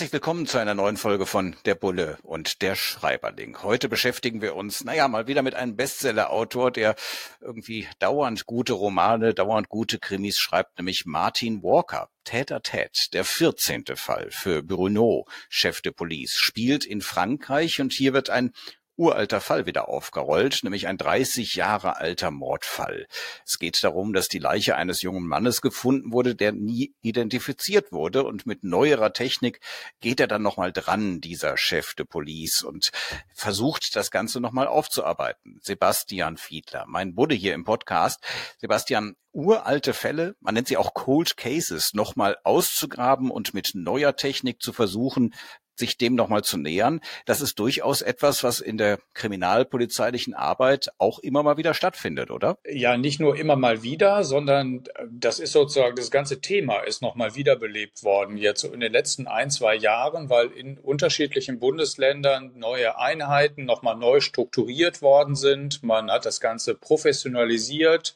Herzlich willkommen zu einer neuen Folge von Der Bulle und der Schreiberling. Heute beschäftigen wir uns, naja, mal wieder mit einem Bestseller-Autor, der irgendwie dauernd gute Romane, dauernd gute Krimis schreibt, nämlich Martin Walker. Täter Ted, der 14. Fall für Bruno, Chef de Police, spielt in Frankreich und hier wird ein uralter Fall wieder aufgerollt, nämlich ein 30 Jahre alter Mordfall. Es geht darum, dass die Leiche eines jungen Mannes gefunden wurde, der nie identifiziert wurde und mit neuerer Technik geht er dann nochmal dran, dieser Chef de Police und versucht das Ganze nochmal aufzuarbeiten. Sebastian Fiedler, mein Budde hier im Podcast. Sebastian, uralte Fälle, man nennt sie auch Cold Cases, nochmal auszugraben und mit neuer Technik zu versuchen, sich dem nochmal zu nähern, das ist durchaus etwas, was in der kriminalpolizeilichen Arbeit auch immer mal wieder stattfindet, oder? Ja, nicht nur immer mal wieder, sondern äh, das ist sozusagen, das ganze Thema ist nochmal wiederbelebt worden jetzt in den letzten ein, zwei Jahren, weil in unterschiedlichen Bundesländern neue Einheiten nochmal neu strukturiert worden sind. Man hat das Ganze professionalisiert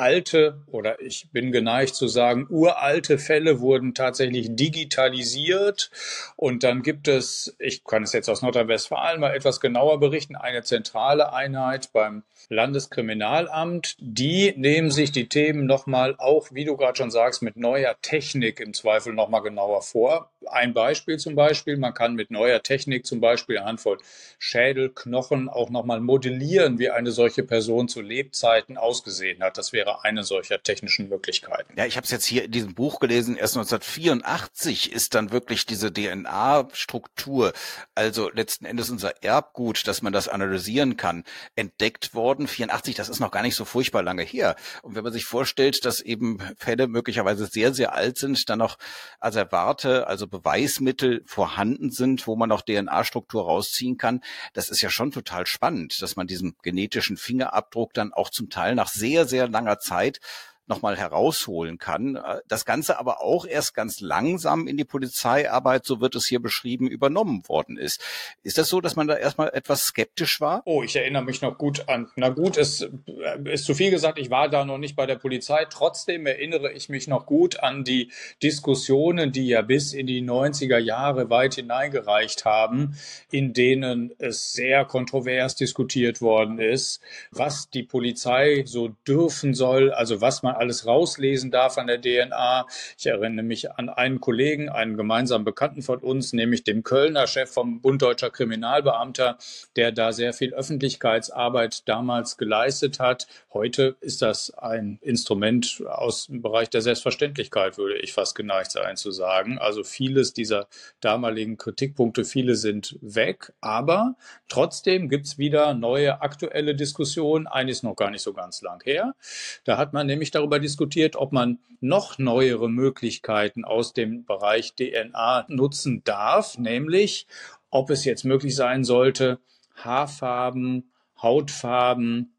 alte oder ich bin geneigt zu sagen, uralte Fälle wurden tatsächlich digitalisiert. Und dann gibt es, ich kann es jetzt aus Nordrhein-Westfalen mal etwas genauer berichten, eine zentrale Einheit beim Landeskriminalamt. Die nehmen sich die Themen nochmal auch, wie du gerade schon sagst, mit neuer Technik im Zweifel nochmal genauer vor. Ein Beispiel zum Beispiel, man kann mit neuer Technik zum Beispiel anhand von Schädelknochen auch nochmal modellieren, wie eine solche Person zu Lebzeiten ausgesehen hat. Das wäre eine solcher technischen Möglichkeiten. Ja, ich habe es jetzt hier in diesem Buch gelesen, erst 1984 ist dann wirklich diese DNA-Struktur, also letzten Endes unser Erbgut, dass man das analysieren kann, entdeckt worden. 84, das ist noch gar nicht so furchtbar lange her. Und wenn man sich vorstellt, dass eben Fälle möglicherweise sehr, sehr alt sind, dann noch Asservate, also Beweismittel vorhanden sind, wo man noch DNA-Struktur rausziehen kann, das ist ja schon total spannend, dass man diesen genetischen Fingerabdruck dann auch zum Teil nach sehr, sehr langer Zeit nochmal herausholen kann. Äh, das Ganze aber auch erst ganz langsam in die Polizeiarbeit, so wird es hier beschrieben, übernommen worden ist. Ist das so, dass man da erstmal etwas skeptisch war? Oh, ich erinnere mich noch gut an. Na gut, es äh, ist zu viel gesagt, ich war da noch nicht bei der Polizei. Trotzdem erinnere ich mich noch gut an die Diskussionen, die ja bis in die 90er Jahre weit hineingereicht haben, in denen es sehr kontrovers diskutiert worden ist, was die Polizei so dürfen soll, also was man alles rauslesen darf an der DNA. Ich erinnere mich an einen Kollegen, einen gemeinsamen Bekannten von uns, nämlich dem Kölner Chef vom Bund Deutscher Kriminalbeamter, der da sehr viel Öffentlichkeitsarbeit damals geleistet hat. Heute ist das ein Instrument aus dem Bereich der Selbstverständlichkeit, würde ich fast geneigt sein zu sagen. Also vieles dieser damaligen Kritikpunkte, viele sind weg, aber trotzdem gibt es wieder neue aktuelle Diskussionen. Eine ist noch gar nicht so ganz lang her. Da hat man nämlich darüber darüber diskutiert, ob man noch neuere Möglichkeiten aus dem Bereich DNA nutzen darf, nämlich ob es jetzt möglich sein sollte, Haarfarben, Hautfarben,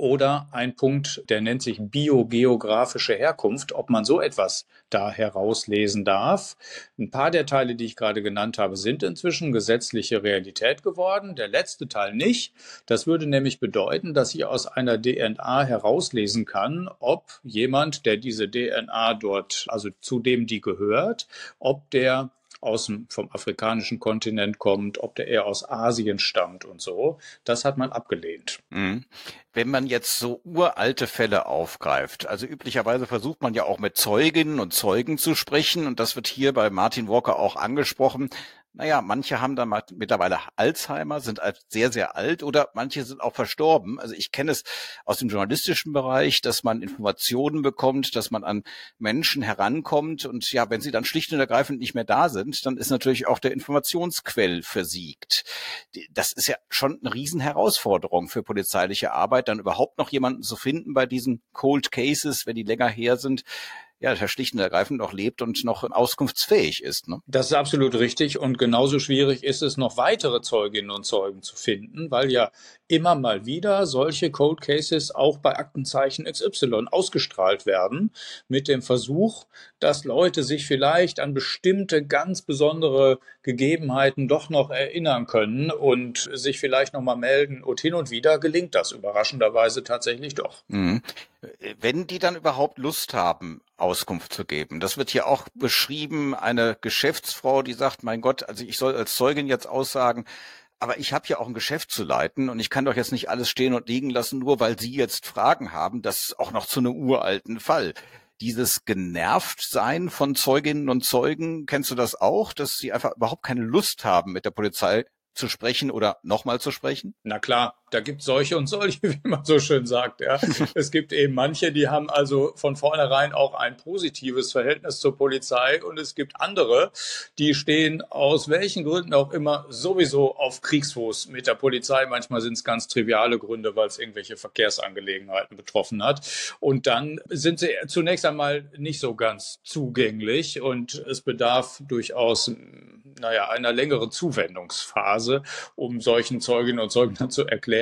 oder ein Punkt, der nennt sich biogeografische Herkunft, ob man so etwas da herauslesen darf. Ein paar der Teile, die ich gerade genannt habe, sind inzwischen gesetzliche Realität geworden. Der letzte Teil nicht. Das würde nämlich bedeuten, dass ich aus einer DNA herauslesen kann, ob jemand, der diese DNA dort, also zu dem die gehört, ob der aus dem, vom afrikanischen Kontinent kommt, ob der eher aus Asien stammt und so. Das hat man abgelehnt. Mhm. Wenn man jetzt so uralte Fälle aufgreift, also üblicherweise versucht man ja auch mit Zeuginnen und Zeugen zu sprechen und das wird hier bei Martin Walker auch angesprochen. Naja, manche haben dann mittlerweile Alzheimer, sind sehr, sehr alt oder manche sind auch verstorben. Also ich kenne es aus dem journalistischen Bereich, dass man Informationen bekommt, dass man an Menschen herankommt und ja, wenn sie dann schlicht und ergreifend nicht mehr da sind, dann ist natürlich auch der Informationsquell versiegt. Das ist ja schon eine Riesenherausforderung für polizeiliche Arbeit, dann überhaupt noch jemanden zu finden bei diesen Cold Cases, wenn die länger her sind ja, schlicht und ergreifend noch lebt und noch auskunftsfähig ist. Ne? Das ist absolut richtig. Und genauso schwierig ist es, noch weitere Zeuginnen und Zeugen zu finden, weil ja immer mal wieder solche Code Cases auch bei Aktenzeichen XY ausgestrahlt werden, mit dem Versuch, dass Leute sich vielleicht an bestimmte ganz besondere Gegebenheiten doch noch erinnern können und sich vielleicht nochmal melden. Und hin und wieder gelingt das überraschenderweise tatsächlich doch. Mhm. Wenn die dann überhaupt Lust haben, Auskunft zu geben. Das wird hier auch beschrieben, eine Geschäftsfrau, die sagt, mein Gott, also ich soll als Zeugin jetzt aussagen, aber ich habe ja auch ein Geschäft zu leiten und ich kann doch jetzt nicht alles stehen und liegen lassen, nur weil Sie jetzt Fragen haben. Das ist auch noch zu einem uralten Fall. Dieses Genervtsein von Zeuginnen und Zeugen, kennst du das auch, dass sie einfach überhaupt keine Lust haben, mit der Polizei zu sprechen oder nochmal zu sprechen? Na klar, da gibt solche und solche, wie man so schön sagt. Ja. es gibt eben manche, die haben also von vornherein auch ein positives Verhältnis zur Polizei und es gibt andere, die stehen aus welchen Gründen auch immer sowieso auf Kriegsfuß mit der Polizei. Manchmal sind es ganz triviale Gründe, weil es irgendwelche Verkehrsangelegenheiten betroffen hat. Und dann sind sie zunächst einmal nicht so ganz zugänglich und es bedarf durchaus naja, einer längeren Zuwendungsphase, um solchen Zeuginnen und Zeugen zu erklären,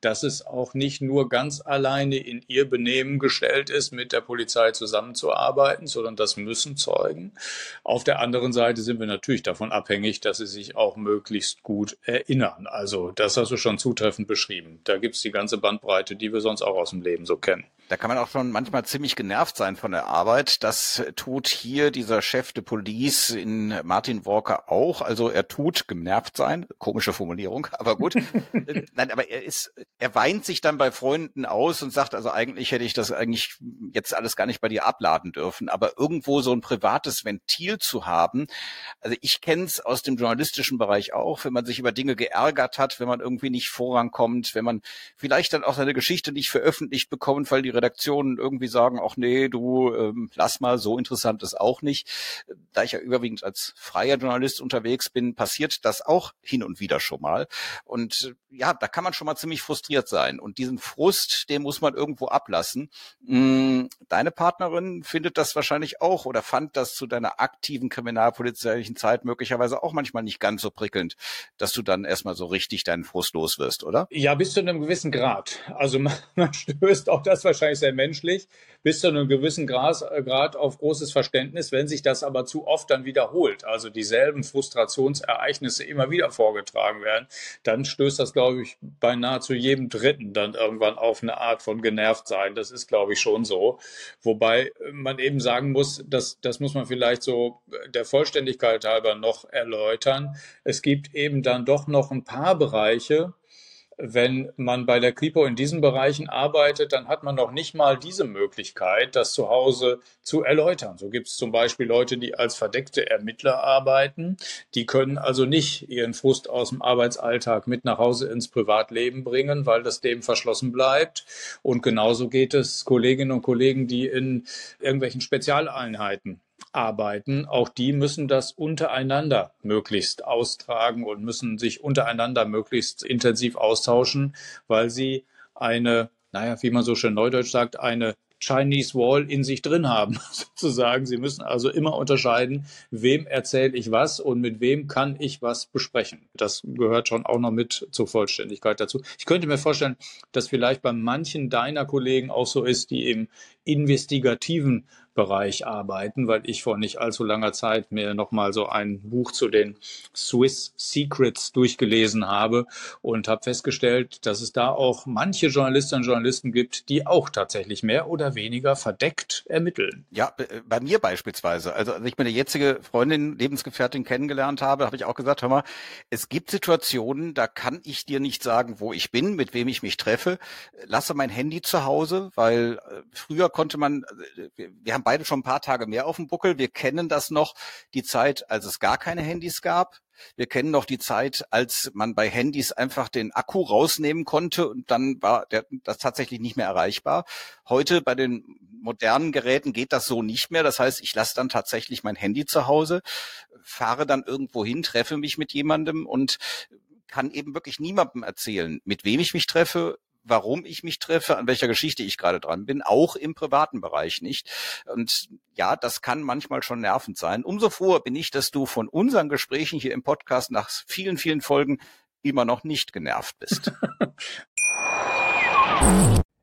dass es auch nicht nur ganz alleine in ihr Benehmen gestellt ist, mit der Polizei zusammenzuarbeiten, sondern das müssen Zeugen. Auf der anderen Seite sind wir natürlich davon abhängig, dass sie sich auch möglichst gut erinnern. Also das hast du schon zutreffend beschrieben. Da gibt es die ganze Bandbreite, die wir sonst auch aus dem Leben so kennen. Da kann man auch schon manchmal ziemlich genervt sein von der Arbeit. Das tut hier dieser Chef de Police in Martin Walker auch. Also er tut genervt sein. Komische Formulierung, aber gut. Nein, aber er ist, er weint sich dann bei Freunden aus und sagt, also eigentlich hätte ich das eigentlich jetzt alles gar nicht bei dir abladen dürfen. Aber irgendwo so ein privates Ventil zu haben. Also ich kenne es aus dem journalistischen Bereich auch, wenn man sich über Dinge geärgert hat, wenn man irgendwie nicht vorankommt, wenn man vielleicht dann auch seine Geschichte nicht veröffentlicht bekommt, weil die Redaktionen irgendwie sagen, ach nee, du ähm, lass mal, so interessant ist auch nicht. Da ich ja überwiegend als freier Journalist unterwegs bin, passiert das auch hin und wieder schon mal. Und ja, da kann man schon mal ziemlich frustriert sein. Und diesen Frust, den muss man irgendwo ablassen. Mm, deine Partnerin findet das wahrscheinlich auch oder fand das zu deiner aktiven kriminalpolizeilichen Zeit möglicherweise auch manchmal nicht ganz so prickelnd, dass du dann erstmal so richtig deinen Frust los wirst, oder? Ja, bis zu einem gewissen Grad. Also man, man stößt auch das wahrscheinlich sehr menschlich, bis zu einem gewissen Grad, äh, Grad auf großes Verständnis, wenn sich das aber zu oft dann wiederholt, also dieselben Frustrationsereignisse immer wieder vorgetragen werden, dann stößt das, glaube ich, bei nahezu jedem Dritten dann irgendwann auf eine Art von genervt sein. Das ist, glaube ich, schon so. Wobei man eben sagen muss, dass, das muss man vielleicht so der Vollständigkeit halber noch erläutern. Es gibt eben dann doch noch ein paar Bereiche, wenn man bei der Kripo in diesen Bereichen arbeitet, dann hat man noch nicht mal diese Möglichkeit, das zu Hause zu erläutern. So gibt es zum Beispiel Leute, die als verdeckte Ermittler arbeiten. Die können also nicht ihren Frust aus dem Arbeitsalltag mit nach Hause ins Privatleben bringen, weil das dem verschlossen bleibt. Und genauso geht es Kolleginnen und Kollegen, die in irgendwelchen Spezialeinheiten arbeiten, auch die müssen das untereinander möglichst austragen und müssen sich untereinander möglichst intensiv austauschen, weil sie eine, naja, wie man so schön neudeutsch sagt, eine Chinese Wall in sich drin haben, sozusagen. Sie müssen also immer unterscheiden, wem erzähle ich was und mit wem kann ich was besprechen. Das gehört schon auch noch mit zur Vollständigkeit dazu. Ich könnte mir vorstellen, dass vielleicht bei manchen deiner Kollegen auch so ist, die im investigativen Bereich arbeiten, weil ich vor nicht allzu langer Zeit mir nochmal so ein Buch zu den Swiss Secrets durchgelesen habe und habe festgestellt, dass es da auch manche Journalistinnen und Journalisten gibt, die auch tatsächlich mehr oder weniger verdeckt ermitteln. Ja, bei mir beispielsweise. Also als ich meine jetzige Freundin, Lebensgefährtin kennengelernt habe, habe ich auch gesagt, hör mal, es gibt Situationen, da kann ich dir nicht sagen, wo ich bin, mit wem ich mich treffe. Lasse mein Handy zu Hause, weil äh, früher konnte man, äh, wir haben haben beide schon ein paar Tage mehr auf dem Buckel. Wir kennen das noch, die Zeit, als es gar keine Handys gab. Wir kennen noch die Zeit, als man bei Handys einfach den Akku rausnehmen konnte und dann war der, das tatsächlich nicht mehr erreichbar. Heute bei den modernen Geräten geht das so nicht mehr. Das heißt, ich lasse dann tatsächlich mein Handy zu Hause, fahre dann irgendwo hin, treffe mich mit jemandem und kann eben wirklich niemandem erzählen, mit wem ich mich treffe, warum ich mich treffe, an welcher Geschichte ich gerade dran bin, auch im privaten Bereich nicht. Und ja, das kann manchmal schon nervend sein. Umso froher bin ich, dass du von unseren Gesprächen hier im Podcast nach vielen, vielen Folgen immer noch nicht genervt bist.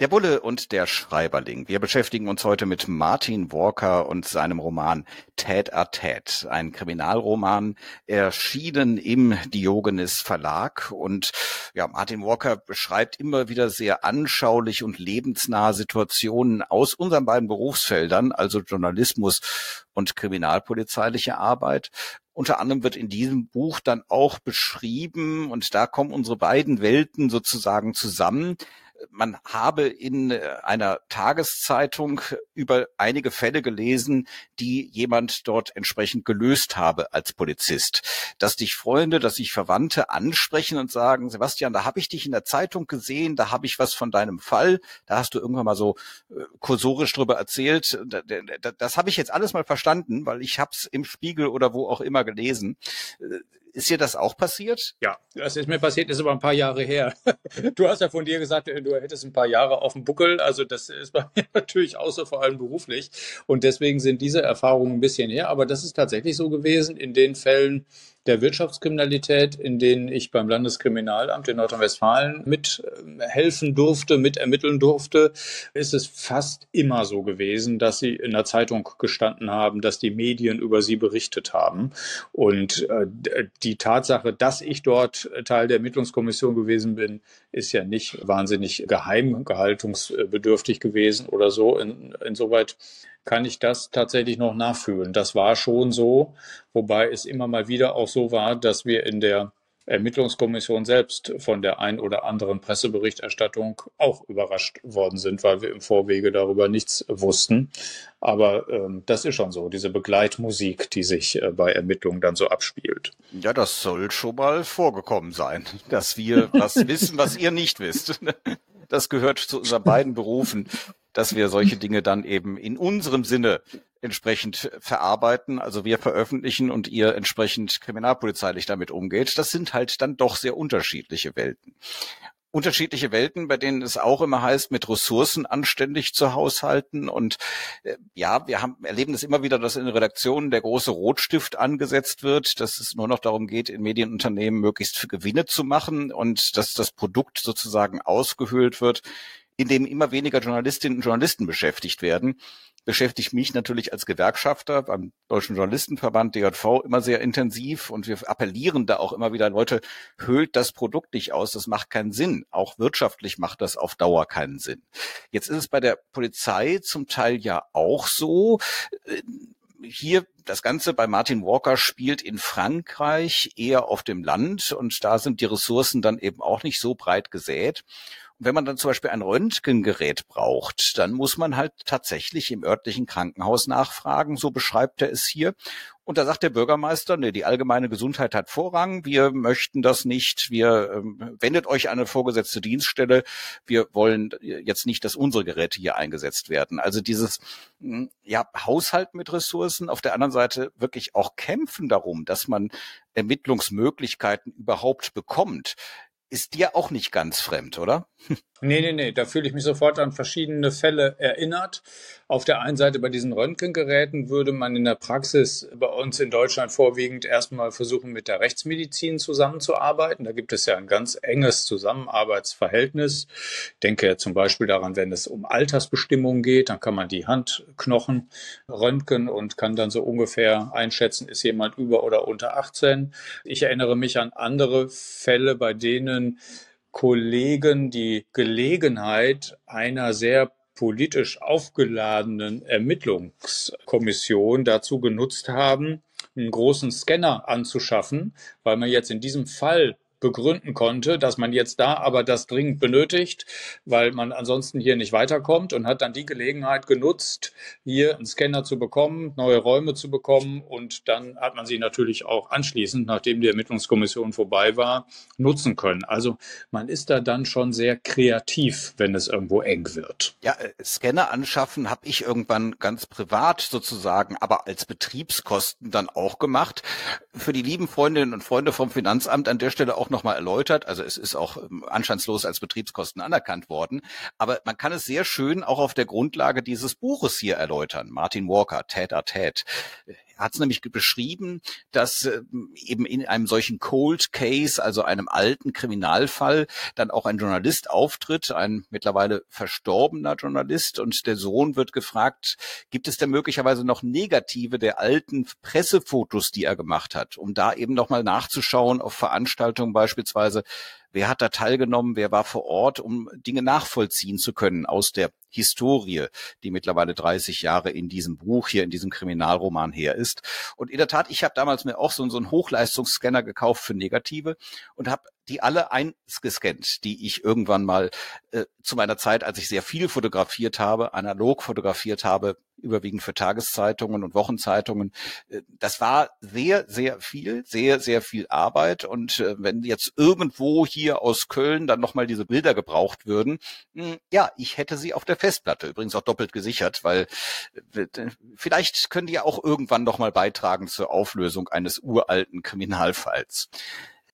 Der Bulle und der Schreiberling. Wir beschäftigen uns heute mit Martin Walker und seinem Roman Ted a Ted, ein Kriminalroman, erschienen im Diogenes Verlag. Und ja, Martin Walker beschreibt immer wieder sehr anschaulich und lebensnahe Situationen aus unseren beiden Berufsfeldern, also Journalismus und kriminalpolizeiliche Arbeit. Unter anderem wird in diesem Buch dann auch beschrieben, und da kommen unsere beiden Welten sozusagen zusammen, man habe in äh, einer Tageszeitung über einige Fälle gelesen, die jemand dort entsprechend gelöst habe als Polizist. Dass dich Freunde, dass sich Verwandte ansprechen und sagen, Sebastian, da habe ich dich in der Zeitung gesehen, da habe ich was von deinem Fall, da hast du irgendwann mal so äh, kursorisch drüber erzählt. Das habe ich jetzt alles mal verstanden, weil ich habe es im Spiegel oder wo auch immer gelesen. Ist dir das auch passiert? Ja, das ist mir passiert, ist aber ein paar Jahre her. Du hast ja von dir gesagt, du hättest ein paar Jahre auf dem Buckel. Also das ist bei mir natürlich so, vor allem beruflich. Und deswegen sind diese Erfahrungen ein bisschen her. Aber das ist tatsächlich so gewesen in den Fällen, der Wirtschaftskriminalität, in denen ich beim Landeskriminalamt in Nordrhein-Westfalen mithelfen durfte, mitermitteln durfte, ist es fast immer so gewesen, dass sie in der Zeitung gestanden haben, dass die Medien über sie berichtet haben. Und äh, die Tatsache, dass ich dort Teil der Ermittlungskommission gewesen bin, ist ja nicht wahnsinnig geheimgehaltungsbedürftig gewesen oder so. In, insoweit kann ich das tatsächlich noch nachfühlen. Das war schon so, wobei es immer mal wieder auch so war, dass wir in der Ermittlungskommission selbst von der ein oder anderen Presseberichterstattung auch überrascht worden sind, weil wir im Vorwege darüber nichts wussten. Aber ähm, das ist schon so, diese Begleitmusik, die sich äh, bei Ermittlungen dann so abspielt. Ja, das soll schon mal vorgekommen sein, dass wir was wissen, was ihr nicht wisst. Das gehört zu unseren beiden Berufen dass wir solche Dinge dann eben in unserem Sinne entsprechend verarbeiten. Also wir veröffentlichen und ihr entsprechend kriminalpolizeilich damit umgeht. Das sind halt dann doch sehr unterschiedliche Welten. Unterschiedliche Welten, bei denen es auch immer heißt, mit Ressourcen anständig zu haushalten. Und äh, ja, wir haben, erleben es immer wieder, dass in Redaktionen der große Rotstift angesetzt wird, dass es nur noch darum geht, in Medienunternehmen möglichst Gewinne zu machen und dass das Produkt sozusagen ausgehöhlt wird in dem immer weniger Journalistinnen und Journalisten beschäftigt werden, beschäftigt mich natürlich als Gewerkschafter beim Deutschen Journalistenverband DJV immer sehr intensiv. Und wir appellieren da auch immer wieder, Leute, höhlt das Produkt nicht aus, das macht keinen Sinn. Auch wirtschaftlich macht das auf Dauer keinen Sinn. Jetzt ist es bei der Polizei zum Teil ja auch so, äh, hier das Ganze bei Martin Walker spielt in Frankreich eher auf dem Land. Und da sind die Ressourcen dann eben auch nicht so breit gesät wenn man dann zum Beispiel ein Röntgengerät braucht, dann muss man halt tatsächlich im örtlichen Krankenhaus nachfragen, so beschreibt er es hier. Und da sagt der Bürgermeister, nee, die allgemeine Gesundheit hat Vorrang, wir möchten das nicht, wir ähm, wendet euch an eine vorgesetzte Dienststelle, wir wollen jetzt nicht, dass unsere Geräte hier eingesetzt werden. Also dieses hm, ja, Haushalt mit Ressourcen, auf der anderen Seite wirklich auch kämpfen darum, dass man Ermittlungsmöglichkeiten überhaupt bekommt ist dir auch nicht ganz fremd, oder? Nee, nee, nee, da fühle ich mich sofort an verschiedene Fälle erinnert. Auf der einen Seite bei diesen Röntgengeräten würde man in der Praxis bei uns in Deutschland vorwiegend erstmal versuchen, mit der Rechtsmedizin zusammenzuarbeiten. Da gibt es ja ein ganz enges Zusammenarbeitsverhältnis. Ich denke ja zum Beispiel daran, wenn es um Altersbestimmungen geht, dann kann man die Handknochen röntgen und kann dann so ungefähr einschätzen, ist jemand über oder unter 18. Ich erinnere mich an andere Fälle, bei denen Kollegen die Gelegenheit einer sehr politisch aufgeladenen Ermittlungskommission dazu genutzt haben, einen großen Scanner anzuschaffen, weil man jetzt in diesem Fall begründen konnte, dass man jetzt da aber das dringend benötigt, weil man ansonsten hier nicht weiterkommt und hat dann die Gelegenheit genutzt, hier einen Scanner zu bekommen, neue Räume zu bekommen und dann hat man sie natürlich auch anschließend, nachdem die Ermittlungskommission vorbei war, nutzen können. Also man ist da dann schon sehr kreativ, wenn es irgendwo eng wird. Ja, äh, Scanner anschaffen habe ich irgendwann ganz privat sozusagen, aber als Betriebskosten dann auch gemacht. Für die lieben Freundinnen und Freunde vom Finanzamt an der Stelle auch nochmal erläutert. Also es ist auch ähm, anstandslos als Betriebskosten anerkannt worden. Aber man kann es sehr schön auch auf der Grundlage dieses Buches hier erläutern. Martin Walker, Ted a Ted hat es nämlich beschrieben, dass äh, eben in einem solchen Cold Case, also einem alten Kriminalfall, dann auch ein Journalist auftritt, ein mittlerweile verstorbener Journalist. Und der Sohn wird gefragt, gibt es denn möglicherweise noch negative der alten Pressefotos, die er gemacht hat, um da eben nochmal nachzuschauen auf Veranstaltungen beispielsweise, wer hat da teilgenommen, wer war vor Ort, um Dinge nachvollziehen zu können aus der Historie, die mittlerweile 30 Jahre in diesem Buch hier, in diesem Kriminalroman her ist. Und in der Tat, ich habe damals mir auch so, so einen Hochleistungsscanner gekauft für Negative und habe die alle eingescannt, die ich irgendwann mal äh, zu meiner Zeit, als ich sehr viel fotografiert habe, analog fotografiert habe, überwiegend für Tageszeitungen und Wochenzeitungen. Äh, das war sehr, sehr viel, sehr, sehr viel Arbeit. Und äh, wenn jetzt irgendwo hier aus Köln dann nochmal diese Bilder gebraucht würden, hm, ja, ich hätte sie auf der Festplatte, übrigens auch doppelt gesichert, weil äh, vielleicht können die ja auch irgendwann nochmal beitragen zur Auflösung eines uralten Kriminalfalls.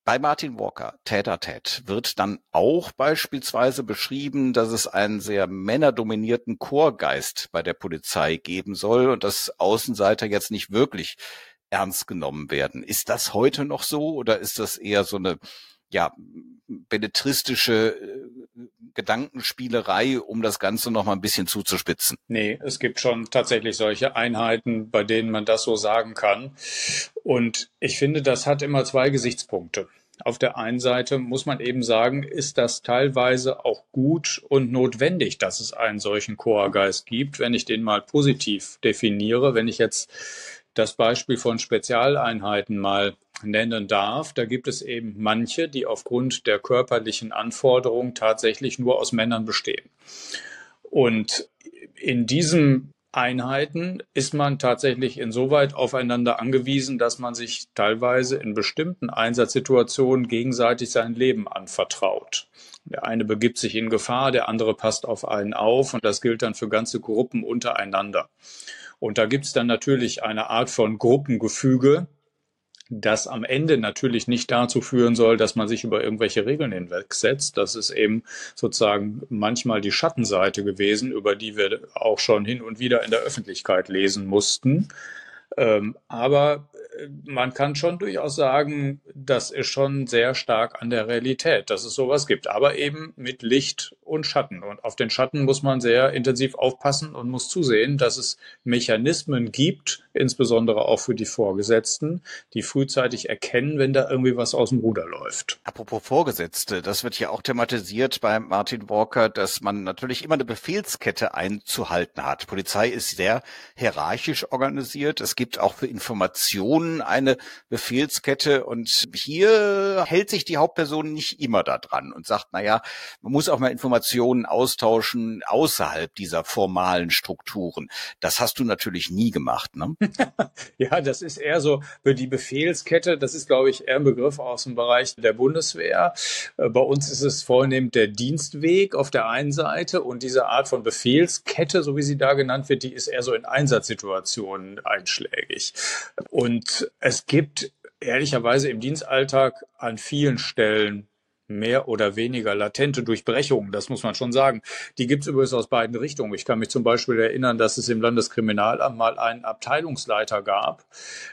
Bei Martin Walker, Täter Ted, wird dann auch beispielsweise beschrieben, dass es einen sehr männerdominierten Chorgeist bei der Polizei geben soll und dass Außenseiter jetzt nicht wirklich ernst genommen werden. Ist das heute noch so oder ist das eher so eine ja, belletristische äh, Gedankenspielerei, um das Ganze noch mal ein bisschen zuzuspitzen. Nee, es gibt schon tatsächlich solche Einheiten, bei denen man das so sagen kann. Und ich finde, das hat immer zwei Gesichtspunkte. Auf der einen Seite muss man eben sagen, ist das teilweise auch gut und notwendig, dass es einen solchen Chorgeist gibt, wenn ich den mal positiv definiere. Wenn ich jetzt das Beispiel von Spezialeinheiten mal nennen darf, da gibt es eben manche, die aufgrund der körperlichen Anforderungen tatsächlich nur aus Männern bestehen. Und in diesem Einheiten ist man tatsächlich insoweit aufeinander angewiesen, dass man sich teilweise in bestimmten Einsatzsituationen gegenseitig sein Leben anvertraut. Der eine begibt sich in Gefahr, der andere passt auf einen auf und das gilt dann für ganze Gruppen untereinander. Und da gibt es dann natürlich eine Art von Gruppengefüge, das am Ende natürlich nicht dazu führen soll, dass man sich über irgendwelche Regeln hinwegsetzt. Das ist eben sozusagen manchmal die Schattenseite gewesen, über die wir auch schon hin und wieder in der Öffentlichkeit lesen mussten. Ähm, aber man kann schon durchaus sagen, das ist schon sehr stark an der Realität, dass es sowas gibt, aber eben mit Licht und Schatten. Und auf den Schatten muss man sehr intensiv aufpassen und muss zusehen, dass es Mechanismen gibt, insbesondere auch für die Vorgesetzten, die frühzeitig erkennen, wenn da irgendwie was aus dem Ruder läuft. Apropos Vorgesetzte, das wird ja auch thematisiert bei Martin Walker, dass man natürlich immer eine Befehlskette einzuhalten hat. Polizei ist sehr hierarchisch organisiert. Es gibt auch für Informationen eine Befehlskette und hier hält sich die Hauptperson nicht immer da dran und sagt, na man muss auch mal Informationen austauschen außerhalb dieser formalen Strukturen. Das hast du natürlich nie gemacht, ne? ja, das ist eher so für die Befehlskette. Das ist, glaube ich, eher ein Begriff aus dem Bereich der Bundeswehr. Äh, bei uns ist es vornehmend der Dienstweg auf der einen Seite und diese Art von Befehlskette, so wie sie da genannt wird, die ist eher so in Einsatzsituationen einschlägig. Und es gibt ehrlicherweise im Dienstalltag an vielen Stellen mehr oder weniger latente Durchbrechungen, das muss man schon sagen. Die gibt es übrigens aus beiden Richtungen. Ich kann mich zum Beispiel erinnern, dass es im Landeskriminalamt mal einen Abteilungsleiter gab,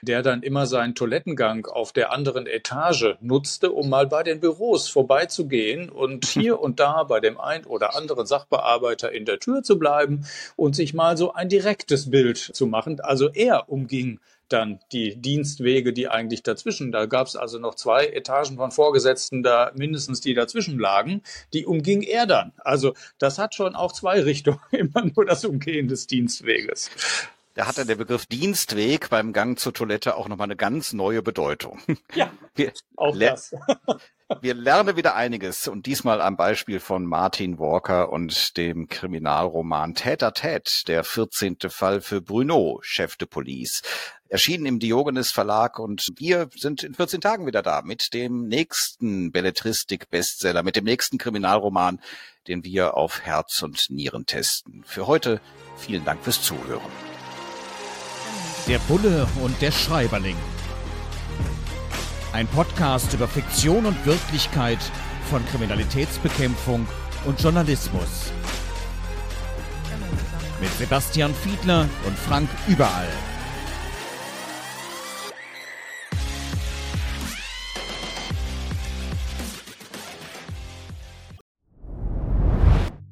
der dann immer seinen Toilettengang auf der anderen Etage nutzte, um mal bei den Büros vorbeizugehen und hier und da bei dem ein oder anderen Sachbearbeiter in der Tür zu bleiben und sich mal so ein direktes Bild zu machen. Also er umging dann die Dienstwege, die eigentlich dazwischen, da gab es also noch zwei Etagen von Vorgesetzten da mindestens, die dazwischen lagen, die umging er dann. Also das hat schon auch zwei Richtungen, immer nur das Umgehen des Dienstweges. Da hat dann der Begriff Dienstweg beim Gang zur Toilette auch nochmal eine ganz neue Bedeutung. Ja, wir, auch das. Wir lernen wieder einiges und diesmal am Beispiel von Martin Walker und dem Kriminalroman Täter Tät, der 14. Fall für Bruno, Chef de Police. Erschienen im Diogenes Verlag und wir sind in 14 Tagen wieder da mit dem nächsten Belletristik-Bestseller, mit dem nächsten Kriminalroman, den wir auf Herz und Nieren testen. Für heute vielen Dank fürs Zuhören. Der Bulle und der Schreiberling. Ein Podcast über Fiktion und Wirklichkeit von Kriminalitätsbekämpfung und Journalismus. Mit Sebastian Fiedler und Frank Überall.